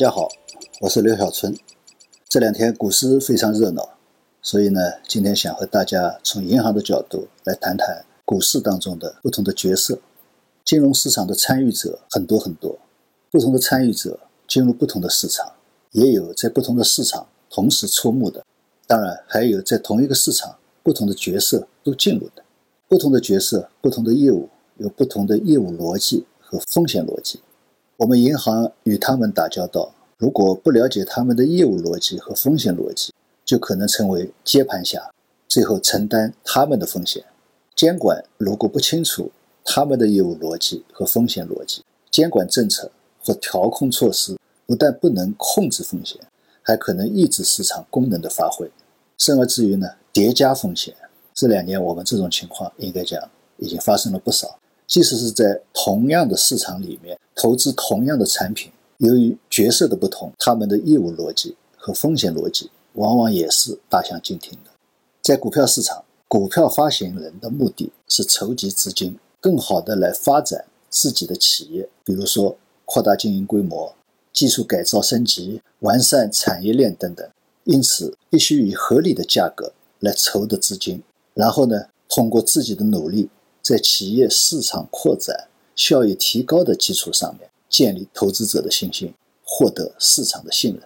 大家好，我是刘小春。这两天股市非常热闹，所以呢，今天想和大家从银行的角度来谈谈股市当中的不同的角色。金融市场的参与者很多很多，不同的参与者进入不同的市场，也有在不同的市场同时出没的，当然还有在同一个市场不同的角色都进入的。不同的角色、不同的业务有不同的业务逻辑和风险逻辑。我们银行与他们打交道，如果不了解他们的业务逻辑和风险逻辑，就可能成为接盘侠，最后承担他们的风险。监管如果不清楚他们的业务逻辑和风险逻辑，监管政策或调控措施不但不能控制风险，还可能抑制市场功能的发挥，甚而至于呢叠加风险。这两年我们这种情况应该讲已经发生了不少。即使是在同样的市场里面投资同样的产品，由于角色的不同，他们的业务逻辑和风险逻辑往往也是大相径庭的。在股票市场，股票发行人的目的是筹集资金，更好的来发展自己的企业，比如说扩大经营规模、技术改造升级、完善产业链等等。因此，必须以合理的价格来筹得资金，然后呢，通过自己的努力。在企业市场扩展、效益提高的基础上面，建立投资者的信心，获得市场的信任。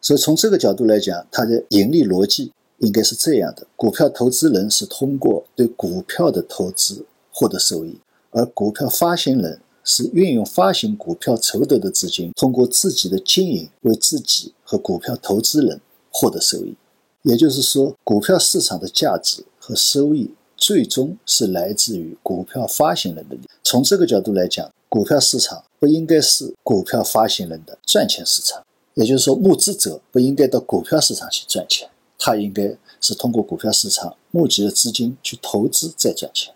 所以从这个角度来讲，它的盈利逻辑应该是这样的：股票投资人是通过对股票的投资获得收益，而股票发行人是运用发行股票筹得的资金，通过自己的经营为自己和股票投资人获得收益。也就是说，股票市场的价值和收益。最终是来自于股票发行人的利。从这个角度来讲，股票市场不应该是股票发行人的赚钱市场。也就是说，募资者不应该到股票市场去赚钱，他应该是通过股票市场募集的资金去投资再赚钱。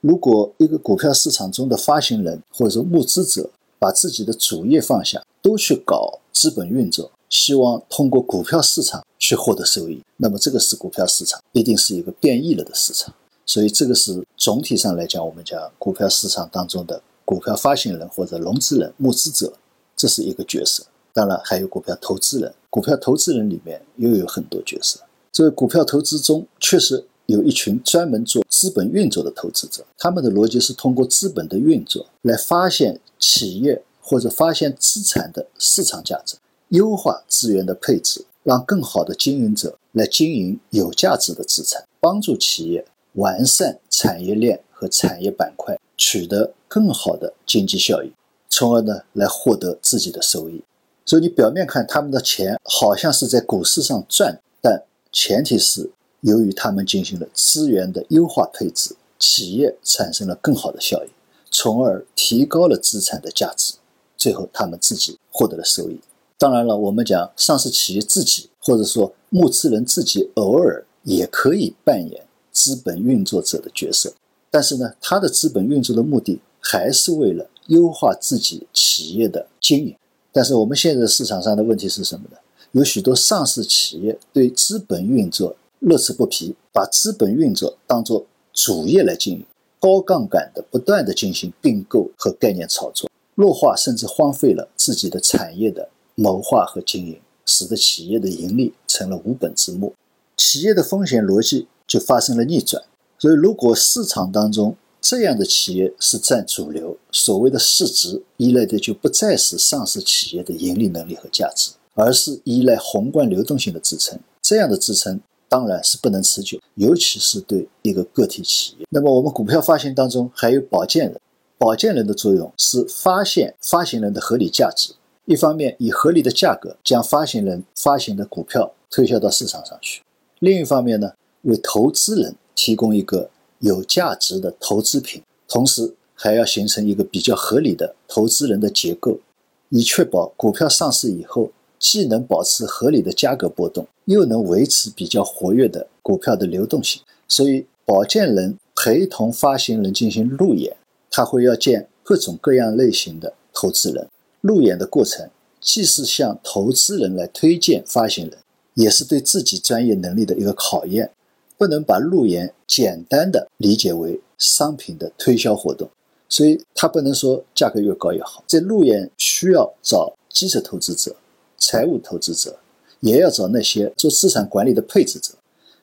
如果一个股票市场中的发行人或者说募资者把自己的主业放下，都去搞资本运作，希望通过股票市场去获得收益，那么这个是股票市场一定是一个变异了的市场。所以这个是总体上来讲，我们讲股票市场当中的股票发行人或者融资人、募资者，这是一个角色。当然还有股票投资人，股票投资人里面又有很多角色。这个股票投资中确实有一群专门做资本运作的投资者，他们的逻辑是通过资本的运作来发现企业或者发现资产的市场价值，优化资源的配置，让更好的经营者来经营有价值的资产，帮助企业。完善产业链和产业板块，取得更好的经济效益，从而呢来获得自己的收益。所以你表面看他们的钱好像是在股市上赚，但前提是由于他们进行了资源的优化配置，企业产生了更好的效益，从而提高了资产的价值，最后他们自己获得了收益。当然了，我们讲上市企业自己或者说募资人自己偶尔也可以扮演。资本运作者的角色，但是呢，他的资本运作的目的还是为了优化自己企业的经营。但是我们现在市场上的问题是什么呢？有许多上市企业对资本运作乐此不疲，把资本运作当作主业来经营，高杠杆的不断的进行并购和概念炒作，弱化甚至荒废了自己的产业的谋划和经营，使得企业的盈利成了无本之木。企业的风险逻辑。就发生了逆转，所以如果市场当中这样的企业是占主流，所谓的市值依赖的就不再是上市企业的盈利能力和价值，而是依赖宏观流动性的支撑。这样的支撑当然是不能持久，尤其是对一个个体企业。那么我们股票发行当中还有保荐人，保荐人的作用是发现发行人的合理价值，一方面以合理的价格将发行人发行的股票推销到市场上去，另一方面呢？为投资人提供一个有价值的投资品，同时还要形成一个比较合理的投资人的结构，以确保股票上市以后既能保持合理的价格波动，又能维持比较活跃的股票的流动性。所以，保荐人陪同发行人进行路演，他会要见各种各样类型的投资人。路演的过程既是向投资人来推荐发行人，也是对自己专业能力的一个考验。不能把路演简单的理解为商品的推销活动，所以它不能说价格越高越好。在路演需要找基础投资者财务投资者，也要找那些做资产管理的配置者。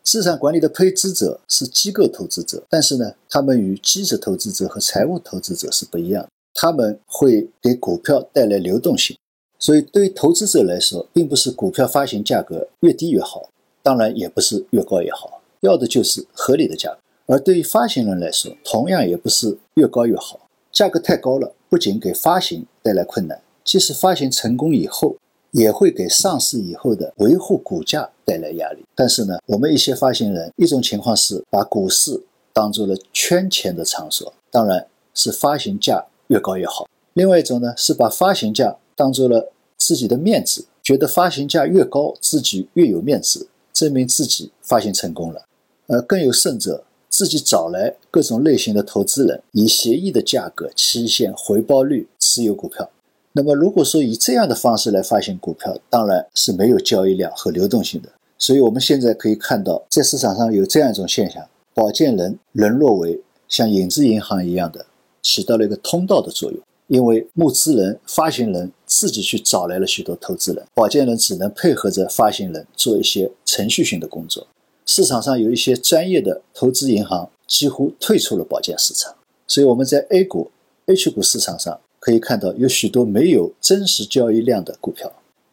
资产管理的配置者是机构投资者，但是呢，他们与基石投资者和财务投资者是不一样的。他们会给股票带来流动性，所以对于投资者来说，并不是股票发行价格越低越好，当然也不是越高越好，要的就是合理的价格。而对于发行人来说，同样也不是越高越好，价格太高了，不仅给发行带来困难，即使发行成功以后，也会给上市以后的维护股价带来压力。但是呢，我们一些发行人，一种情况是把股市当做了圈钱的场所，当然是发行价越高越好；另外一种呢，是把发行价当做了自己的面子，觉得发行价越高，自己越有面子，证明自己发行成功了。呃，更有甚者。自己找来各种类型的投资人，以协议的价格、期限、回报率持有股票。那么，如果说以这样的方式来发行股票，当然是没有交易量和流动性的。所以，我们现在可以看到，在市场上有这样一种现象：保荐人沦落为像影子银行一样的，起到了一个通道的作用。因为募资人、发行人自己去找来了许多投资人，保荐人只能配合着发行人做一些程序性的工作。市场上有一些专业的投资银行几乎退出了保荐市场，所以我们在 A 股、H 股市场上可以看到有许多没有真实交易量的股票。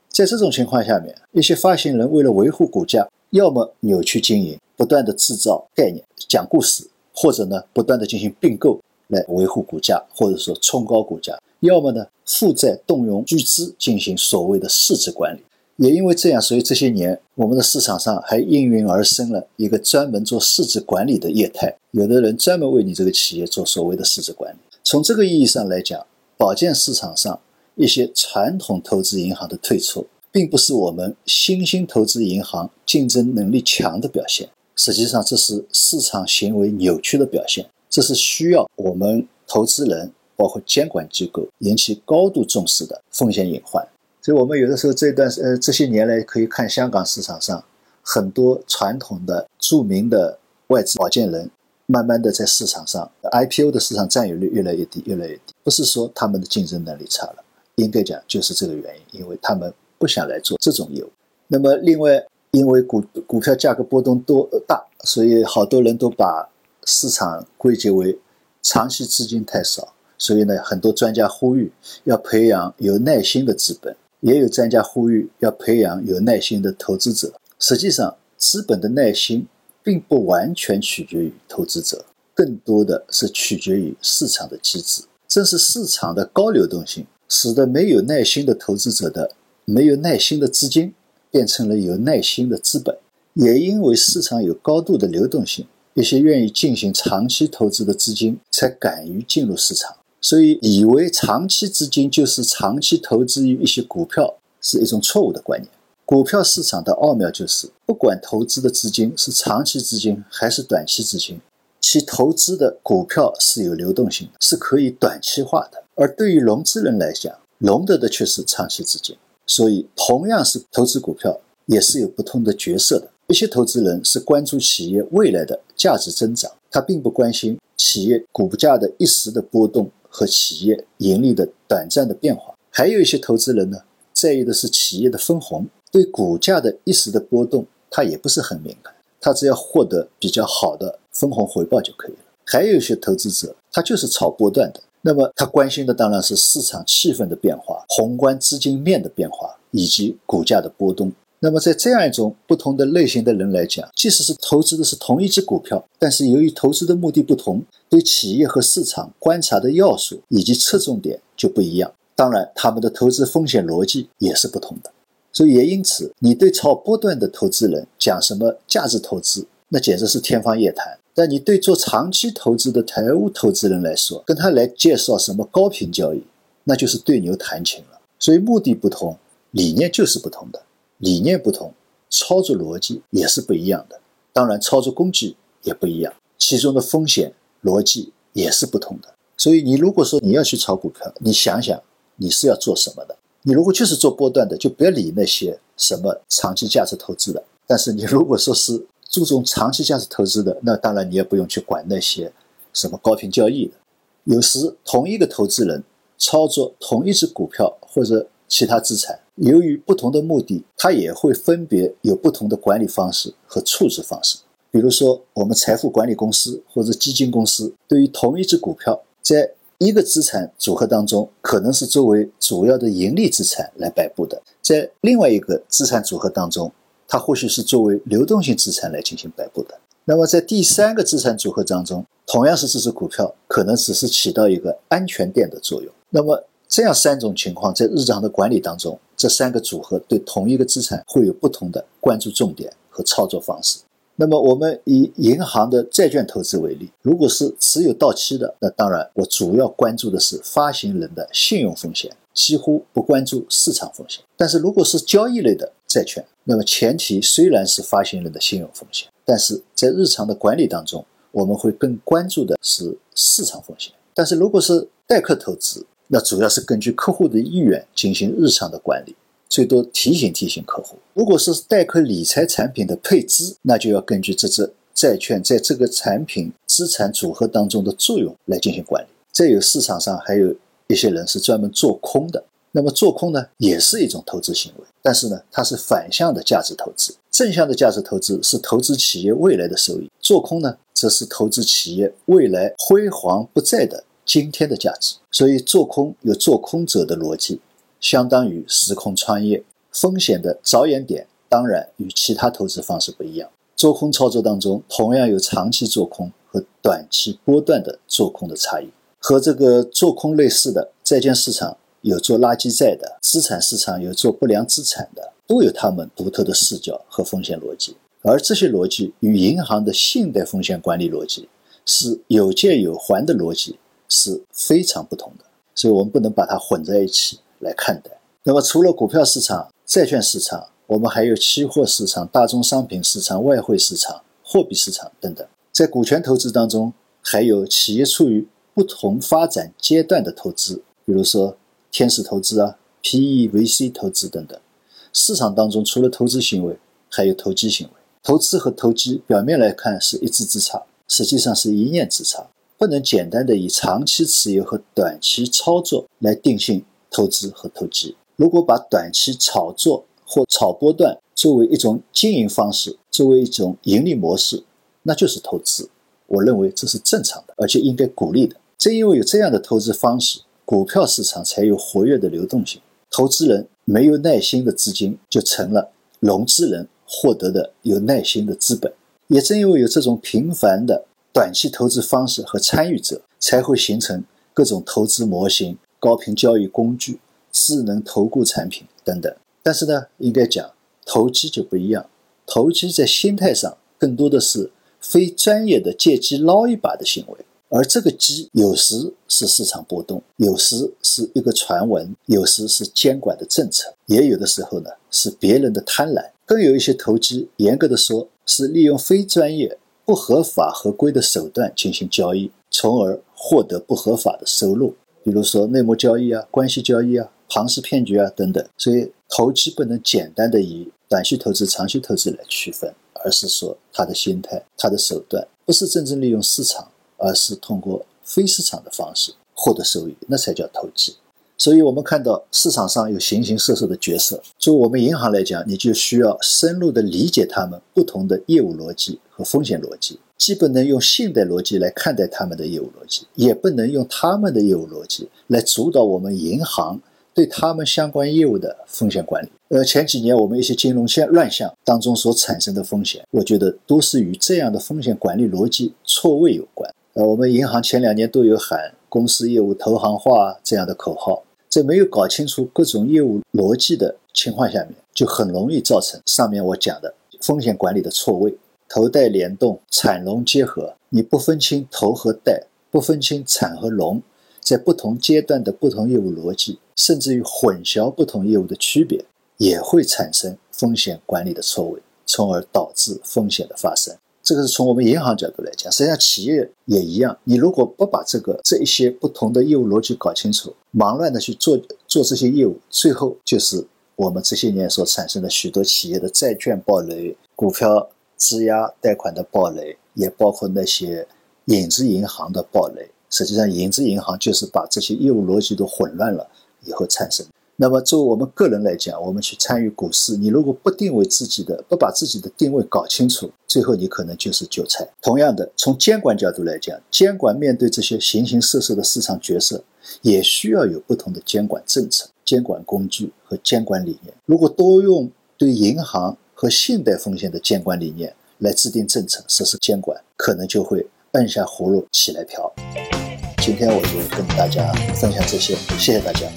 在这种情况下面，一些发行人为了维护股价，要么扭曲经营，不断的制造概念、讲故事，或者呢不断的进行并购来维护股价，或者说冲高股价；要么呢负债动用巨资进行所谓的市值管理。也因为这样，所以这些年我们的市场上还应运而生了一个专门做市值管理的业态。有的人专门为你这个企业做所谓的市值管理。从这个意义上来讲，保健市场上一些传统投资银行的退出，并不是我们新兴投资银行竞争能力强的表现。实际上，这是市场行为扭曲的表现。这是需要我们投资人包括监管机构引起高度重视的风险隐患。所以我们有的时候这段呃这些年来可以看香港市场上很多传统的著名的外资保荐人，慢慢的在市场上 IPO 的市场占有率越来越低，越来越低。不是说他们的竞争能力差了，应该讲就是这个原因，因为他们不想来做这种业务。那么另外，因为股股票价格波动多大，所以好多人都把市场归结为长期资金太少。所以呢，很多专家呼吁要培养有耐心的资本。也有专家呼吁要培养有耐心的投资者。实际上，资本的耐心并不完全取决于投资者，更多的是取决于市场的机制。正是市场的高流动性，使得没有耐心的投资者的没有耐心的资金变成了有耐心的资本。也因为市场有高度的流动性，一些愿意进行长期投资的资金才敢于进入市场。所以，以为长期资金就是长期投资于一些股票，是一种错误的观念。股票市场的奥妙就是，不管投资的资金是长期资金还是短期资金，其投资的股票是有流动性的，是可以短期化的。而对于融资人来讲，融得的却是长期资金。所以，同样是投资股票，也是有不同的角色的。一些投资人是关注企业未来的价值增长，他并不关心企业股价的一时的波动。和企业盈利的短暂的变化，还有一些投资人呢，在意的是企业的分红，对股价的一时的波动，他也不是很敏感，他只要获得比较好的分红回报就可以了。还有一些投资者，他就是炒波段的，那么他关心的当然是市场气氛的变化、宏观资金面的变化以及股价的波动。那么，在这样一种不同的类型的人来讲，即使是投资的是同一只股票，但是由于投资的目的不同，对企业和市场观察的要素以及侧重点就不一样。当然，他们的投资风险逻辑也是不同的。所以也因此，你对炒波段的投资人讲什么价值投资，那简直是天方夜谭；但你对做长期投资的财务投资人来说，跟他来介绍什么高频交易，那就是对牛弹琴了。所以目的不同，理念就是不同的。理念不同，操作逻辑也是不一样的。当然，操作工具也不一样，其中的风险逻辑也是不同的。所以，你如果说你要去炒股票，你想想你是要做什么的。你如果就是做波段的，就不要理那些什么长期价值投资的。但是，你如果说是注重长期价值投资的，那当然你也不用去管那些什么高频交易的。有时同一个投资人操作同一只股票或者其他资产，由于不同的目的，它也会分别有不同的管理方式和处置方式。比如说，我们财富管理公司或者基金公司，对于同一只股票，在一个资产组合当中，可能是作为主要的盈利资产来摆布的；在另外一个资产组合当中，它或许是作为流动性资产来进行摆布的。那么，在第三个资产组合当中，同样是这只股票，可能只是起到一个安全垫的作用。那么，这样三种情况在日常的管理当中，这三个组合对同一个资产会有不同的关注重点和操作方式。那么，我们以银行的债券投资为例，如果是持有到期的，那当然我主要关注的是发行人的信用风险，几乎不关注市场风险。但是，如果是交易类的债券，那么前提虽然是发行人的信用风险。但是在日常的管理当中，我们会更关注的是市场风险。但是如果是代客投资，那主要是根据客户的意愿进行日常的管理，最多提醒提醒客户。如果是代客理财产品的配置，那就要根据这只债券在这个产品资产组合当中的作用来进行管理。再有市场上还有一些人是专门做空的。那么做空呢，也是一种投资行为，但是呢，它是反向的价值投资。正向的价值投资是投资企业未来的收益，做空呢，则是投资企业未来辉煌不在的今天的价值。所以，做空有做空者的逻辑，相当于时空穿越，风险的着眼点当然与其他投资方式不一样。做空操作当中，同样有长期做空和短期波段的做空的差异。和这个做空类似的债券市场。有做垃圾债的资产市场，有做不良资产的，都有他们独特的视角和风险逻辑。而这些逻辑与银行的信贷风险管理逻辑是有借有还的逻辑是非常不同的，所以我们不能把它混在一起来看待。那么，除了股票市场、债券市场，我们还有期货市场、大宗商品市场、外汇市场、货币市场等等。在股权投资当中，还有企业处于不同发展阶段的投资，比如说。天使投资啊，PE、VC 投资等等，市场当中除了投资行为，还有投机行为。投资和投机表面来看是一字之差，实际上是一念之差。不能简单的以长期持有和短期操作来定性投资和投机。如果把短期炒作或炒波段作为一种经营方式，作为一种盈利模式，那就是投资。我认为这是正常的，而且应该鼓励的。正因为有这样的投资方式。股票市场才有活跃的流动性，投资人没有耐心的资金就成了融资人获得的有耐心的资本。也正因为有这种频繁的短期投资方式和参与者，才会形成各种投资模型、高频交易工具、智能投顾产品等等。但是呢，应该讲投机就不一样，投机在心态上更多的是非专业的借机捞一把的行为。而这个机有时是市场波动，有时是一个传闻，有时是监管的政策，也有的时候呢是别人的贪婪。更有一些投机，严格的说是利用非专业、不合法、合规的手段进行交易，从而获得不合法的收入，比如说内幕交易啊、关系交易啊、庞氏骗局啊等等。所以投机不能简单的以短期投资、长期投资来区分，而是说他的心态、他的手段不是真正利用市场。而是通过非市场的方式获得收益，那才叫投机。所以，我们看到市场上有形形色色的角色。作为我们银行来讲，你就需要深入的理解他们不同的业务逻辑和风险逻辑，既不能用信贷逻辑来看待他们的业务逻辑，也不能用他们的业务逻辑来主导我们银行对他们相关业务的风险管理。呃，前几年我们一些金融线乱象当中所产生的风险，我觉得都是与这样的风险管理逻辑错位有关。呃，我们银行前两年都有喊公司业务投行化这样的口号，在没有搞清楚各种业务逻辑的情况下面，就很容易造成上面我讲的风险管理的错位，投贷联动、产融结合，你不分清投和贷，不分清产和融，在不同阶段的不同业务逻辑，甚至于混淆不同业务的区别，也会产生风险管理的错位，从而导致风险的发生。这个是从我们银行角度来讲，实际上企业也一样。你如果不把这个这一些不同的业务逻辑搞清楚，忙乱的去做做这些业务，最后就是我们这些年所产生的许多企业的债券暴雷、股票质押贷款的暴雷，也包括那些影子银行的暴雷。实际上，影子银行就是把这些业务逻辑都混乱了以后产生的。那么，作为我们个人来讲，我们去参与股市，你如果不定位自己的，不把自己的定位搞清楚，最后你可能就是韭菜。同样的，从监管角度来讲，监管面对这些形形色色的市场角色，也需要有不同的监管政策、监管工具和监管理念。如果多用对银行和信贷风险的监管理念来制定政策、实施监管，可能就会按下葫芦起来瓢。今天我就跟大家分享这些，谢谢大家。